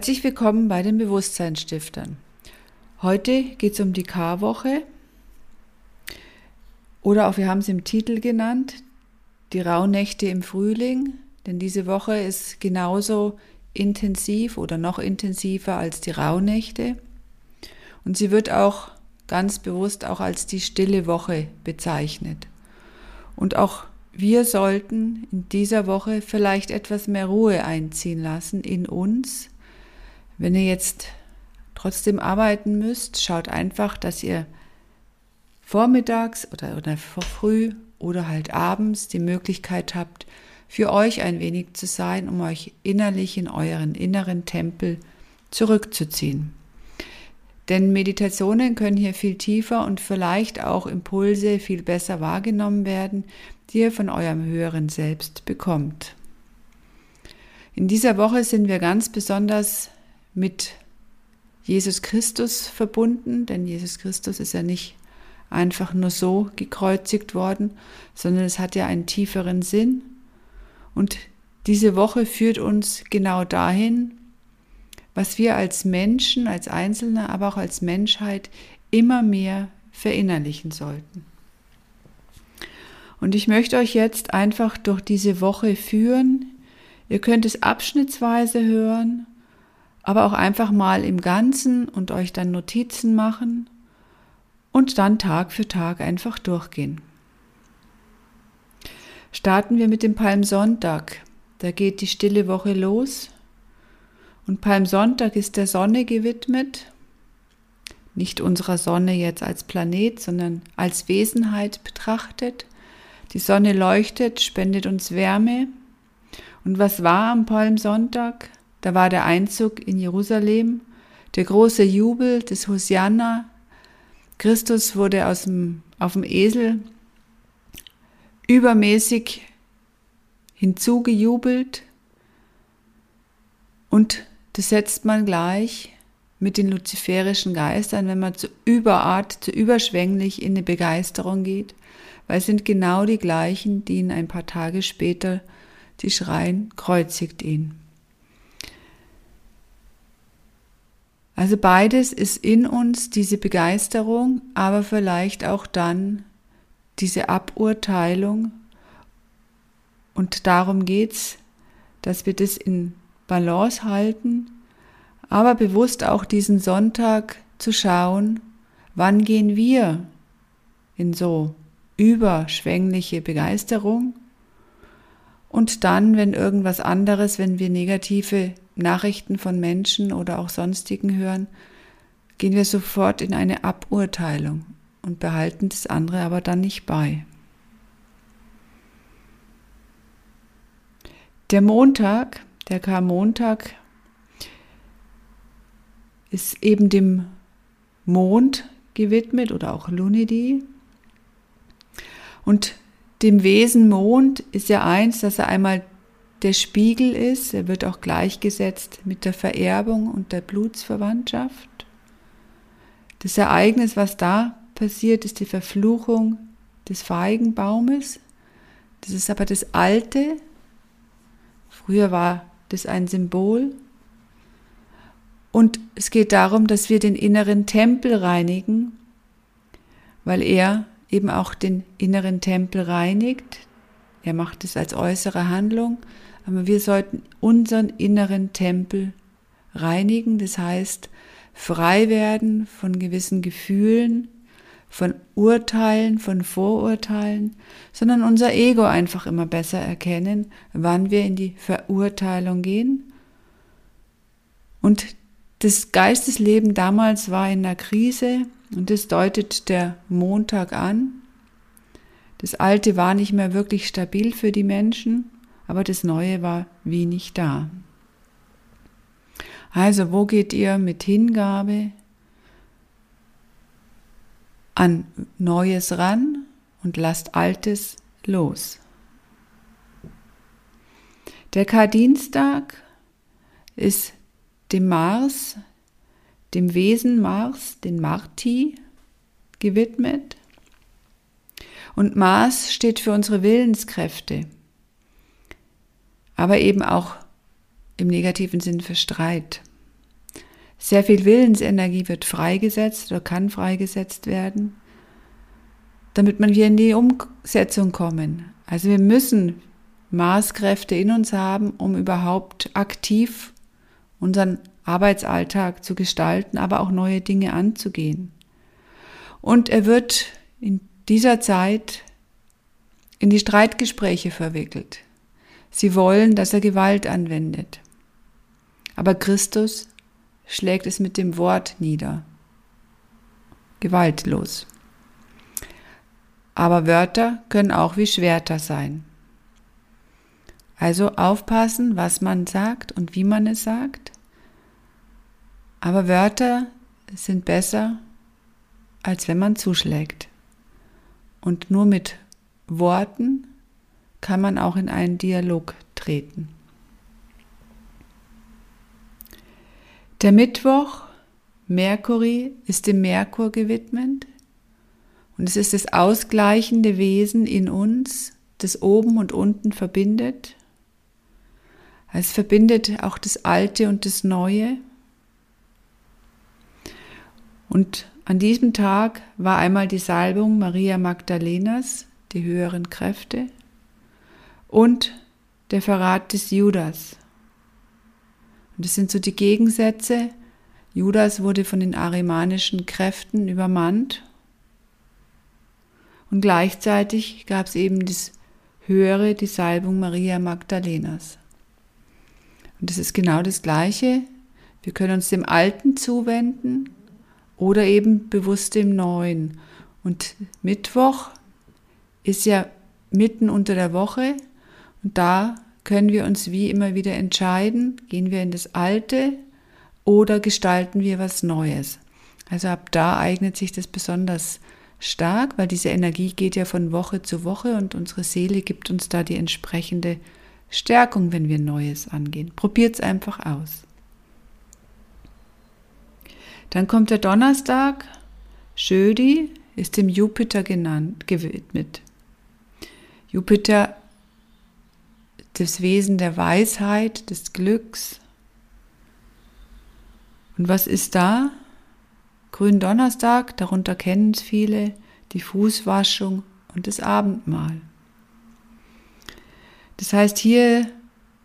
Herzlich willkommen bei den Bewusstseinsstiftern. Heute geht es um die Karwoche oder auch wir haben es im Titel genannt, die Rauhnächte im Frühling, denn diese Woche ist genauso intensiv oder noch intensiver als die Rauhnächte und sie wird auch ganz bewusst auch als die stille Woche bezeichnet. Und auch wir sollten in dieser Woche vielleicht etwas mehr Ruhe einziehen lassen in uns. Wenn ihr jetzt trotzdem arbeiten müsst, schaut einfach, dass ihr vormittags oder, oder früh oder halt abends die Möglichkeit habt, für euch ein wenig zu sein, um euch innerlich in euren inneren Tempel zurückzuziehen. Denn Meditationen können hier viel tiefer und vielleicht auch Impulse viel besser wahrgenommen werden, die ihr von eurem höheren Selbst bekommt. In dieser Woche sind wir ganz besonders mit Jesus Christus verbunden, denn Jesus Christus ist ja nicht einfach nur so gekreuzigt worden, sondern es hat ja einen tieferen Sinn. Und diese Woche führt uns genau dahin, was wir als Menschen, als Einzelne, aber auch als Menschheit immer mehr verinnerlichen sollten. Und ich möchte euch jetzt einfach durch diese Woche führen. Ihr könnt es abschnittsweise hören, aber auch einfach mal im Ganzen und euch dann Notizen machen und dann Tag für Tag einfach durchgehen. Starten wir mit dem Palmsonntag. Da geht die stille Woche los und Palmsonntag ist der Sonne gewidmet, nicht unserer Sonne jetzt als Planet, sondern als Wesenheit betrachtet. Die Sonne leuchtet, spendet uns Wärme. Und was war am Palmsonntag? Da war der Einzug in Jerusalem, der große Jubel des Hosianna. Christus wurde aus dem, auf dem Esel übermäßig hinzugejubelt und das setzt man gleich mit den luziferischen Geistern, wenn man zu überart, zu überschwänglich in eine Begeisterung geht, weil es sind genau die gleichen, die ihn ein paar Tage später die schreien, kreuzigt ihn. Also beides ist in uns diese Begeisterung, aber vielleicht auch dann diese Aburteilung. Und darum geht's, dass wir das in Balance halten, aber bewusst auch diesen Sonntag zu schauen, wann gehen wir in so überschwängliche Begeisterung und dann, wenn irgendwas anderes, wenn wir negative Nachrichten von Menschen oder auch sonstigen hören, gehen wir sofort in eine Aburteilung und behalten das andere aber dann nicht bei. Der Montag der Karmontag ist eben dem Mond gewidmet oder auch Lunidi. Und dem Wesen Mond ist ja eins, dass er einmal der Spiegel ist. Er wird auch gleichgesetzt mit der Vererbung und der Blutsverwandtschaft. Das Ereignis, was da passiert, ist die Verfluchung des Feigenbaumes. Das ist aber das Alte. Früher war das ein Symbol. Und es geht darum, dass wir den inneren Tempel reinigen, weil er eben auch den inneren Tempel reinigt. Er macht es als äußere Handlung, aber wir sollten unseren inneren Tempel reinigen, das heißt frei werden von gewissen Gefühlen, von Urteilen, von Vorurteilen, sondern unser Ego einfach immer besser erkennen, wann wir in die Verurteilung gehen. Und das Geistesleben damals war in einer Krise und das deutet der Montag an. Das Alte war nicht mehr wirklich stabil für die Menschen, aber das Neue war wenig da. Also wo geht ihr mit Hingabe, an Neues ran und lasst Altes los. Der Kardinstag ist dem Mars, dem Wesen Mars, den Marti, gewidmet. Und Mars steht für unsere Willenskräfte, aber eben auch im negativen Sinn für Streit. Sehr viel Willensenergie wird freigesetzt oder kann freigesetzt werden, damit man hier in die Umsetzung kommen. Also wir müssen Maßkräfte in uns haben, um überhaupt aktiv unseren Arbeitsalltag zu gestalten, aber auch neue Dinge anzugehen. Und er wird in dieser Zeit in die Streitgespräche verwickelt. Sie wollen, dass er Gewalt anwendet. Aber Christus schlägt es mit dem Wort nieder. Gewaltlos. Aber Wörter können auch wie Schwerter sein. Also aufpassen, was man sagt und wie man es sagt. Aber Wörter sind besser, als wenn man zuschlägt. Und nur mit Worten kann man auch in einen Dialog treten. Der Mittwoch, Merkuri, ist dem Merkur gewidmet und es ist das ausgleichende Wesen in uns, das oben und unten verbindet es verbindet auch das Alte und das Neue. Und an diesem Tag war einmal die Salbung Maria Magdalenas, die höheren Kräfte, und der Verrat des Judas. Und das sind so die Gegensätze. Judas wurde von den arimanischen Kräften übermannt. Und gleichzeitig gab es eben das Höhere, die Salbung Maria Magdalenas. Und es ist genau das Gleiche. Wir können uns dem Alten zuwenden oder eben bewusst dem Neuen. Und Mittwoch ist ja mitten unter der Woche und da können wir uns wie immer wieder entscheiden, gehen wir in das Alte oder gestalten wir was Neues. Also ab da eignet sich das besonders stark, weil diese Energie geht ja von Woche zu Woche und unsere Seele gibt uns da die entsprechende Stärkung, wenn wir Neues angehen. Probiert es einfach aus. Dann kommt der Donnerstag. Schödi ist dem Jupiter genannt, gewidmet. Jupiter, das Wesen der Weisheit, des Glücks. Und was ist da? Gründonnerstag, darunter kennen es viele, die Fußwaschung und das Abendmahl. Das heißt, hier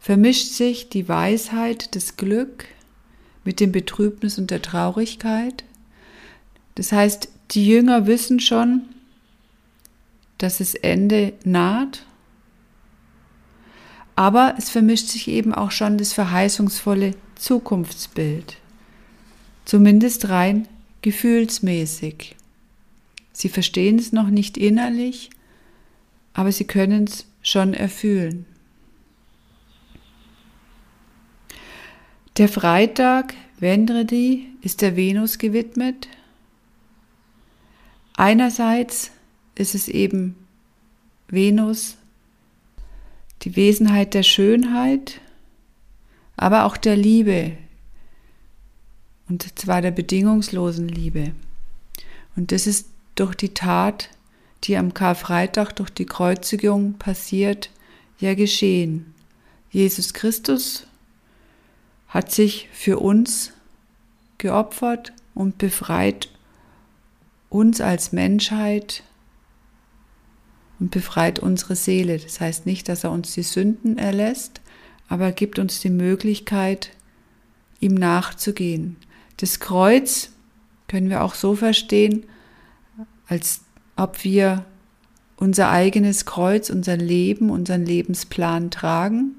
vermischt sich die Weisheit, das Glück mit dem Betrübnis und der Traurigkeit. Das heißt, die Jünger wissen schon, dass das Ende naht, aber es vermischt sich eben auch schon das verheißungsvolle Zukunftsbild, zumindest rein gefühlsmäßig. Sie verstehen es noch nicht innerlich, aber sie können es schon erfüllen. Der Freitag, Vendredi, ist der Venus gewidmet. Einerseits ist es eben Venus, die Wesenheit der Schönheit, aber auch der Liebe, und zwar der bedingungslosen Liebe. Und das ist durch die Tat die am Karfreitag durch die Kreuzigung passiert, ja geschehen. Jesus Christus hat sich für uns geopfert und befreit uns als Menschheit und befreit unsere Seele. Das heißt nicht, dass er uns die Sünden erlässt, aber er gibt uns die Möglichkeit, ihm nachzugehen. Das Kreuz können wir auch so verstehen, als ob wir unser eigenes Kreuz, unser Leben, unseren Lebensplan tragen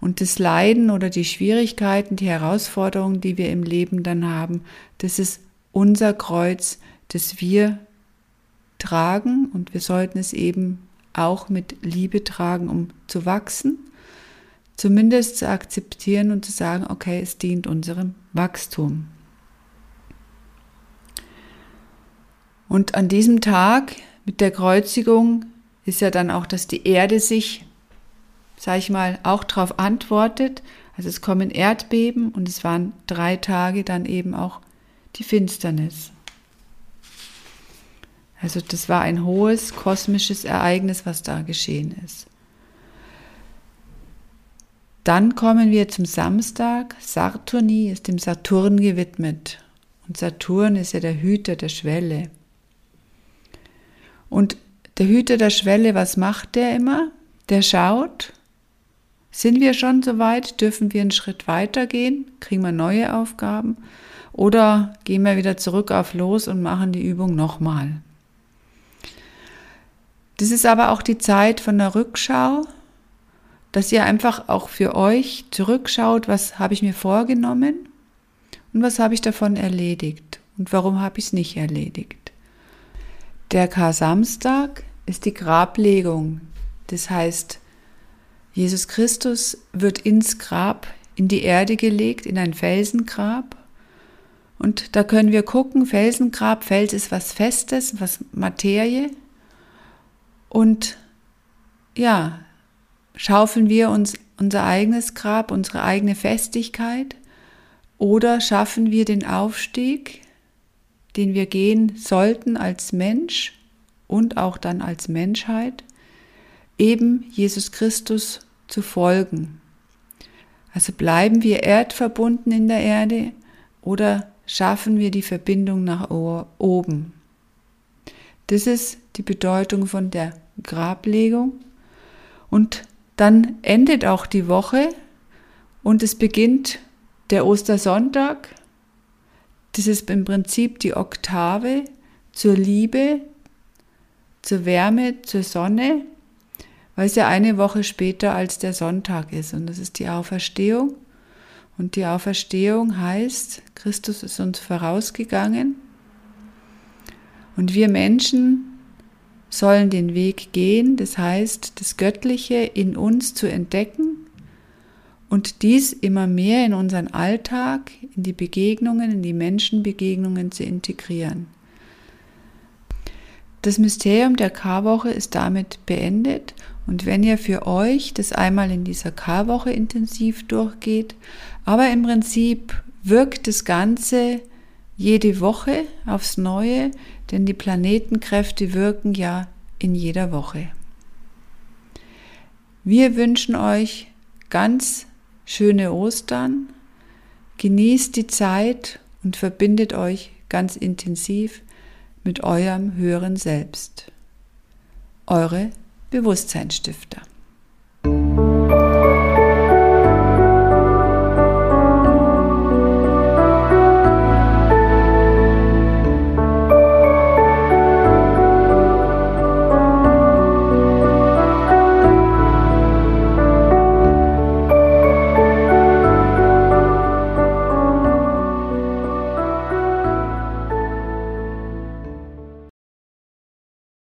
und das Leiden oder die Schwierigkeiten, die Herausforderungen, die wir im Leben dann haben, das ist unser Kreuz, das wir tragen und wir sollten es eben auch mit Liebe tragen, um zu wachsen, zumindest zu akzeptieren und zu sagen, okay, es dient unserem Wachstum. Und an diesem Tag mit der Kreuzigung ist ja dann auch, dass die Erde sich, sag ich mal, auch darauf antwortet. Also es kommen Erdbeben und es waren drei Tage dann eben auch die Finsternis. Also das war ein hohes kosmisches Ereignis, was da geschehen ist. dann kommen wir zum Samstag. Saturni ist dem Saturn gewidmet. Und Saturn ist ja der Hüter der Schwelle. Und der Hüter der Schwelle, was macht der immer? Der schaut, sind wir schon so weit? Dürfen wir einen Schritt weiter gehen? Kriegen wir neue Aufgaben? Oder gehen wir wieder zurück auf los und machen die Übung nochmal? Das ist aber auch die Zeit von der Rückschau, dass ihr einfach auch für euch zurückschaut, was habe ich mir vorgenommen und was habe ich davon erledigt und warum habe ich es nicht erledigt. Der Kar-Samstag ist die Grablegung. Das heißt, Jesus Christus wird ins Grab, in die Erde gelegt, in ein Felsengrab. Und da können wir gucken, Felsengrab, Fels ist was Festes, was Materie. Und ja, schaufeln wir uns unser eigenes Grab, unsere eigene Festigkeit oder schaffen wir den Aufstieg, den wir gehen sollten als Mensch und auch dann als Menschheit, eben Jesus Christus zu folgen. Also bleiben wir erdverbunden in der Erde oder schaffen wir die Verbindung nach oben. Das ist die Bedeutung von der Grablegung. Und dann endet auch die Woche und es beginnt der Ostersonntag. Das ist im Prinzip die Oktave zur Liebe, zur Wärme, zur Sonne, weil es ja eine Woche später als der Sonntag ist. Und das ist die Auferstehung. Und die Auferstehung heißt, Christus ist uns vorausgegangen und wir Menschen sollen den Weg gehen, das heißt, das Göttliche in uns zu entdecken und dies immer mehr in unseren Alltag, in die Begegnungen, in die Menschenbegegnungen zu integrieren. Das Mysterium der Karwoche ist damit beendet und wenn ihr für euch das einmal in dieser Karwoche intensiv durchgeht, aber im Prinzip wirkt das Ganze jede Woche aufs Neue, denn die Planetenkräfte wirken ja in jeder Woche. Wir wünschen euch ganz schöne Ostern, genießt die Zeit und verbindet euch ganz intensiv mit eurem höheren Selbst. Eure Bewusstseinsstifter.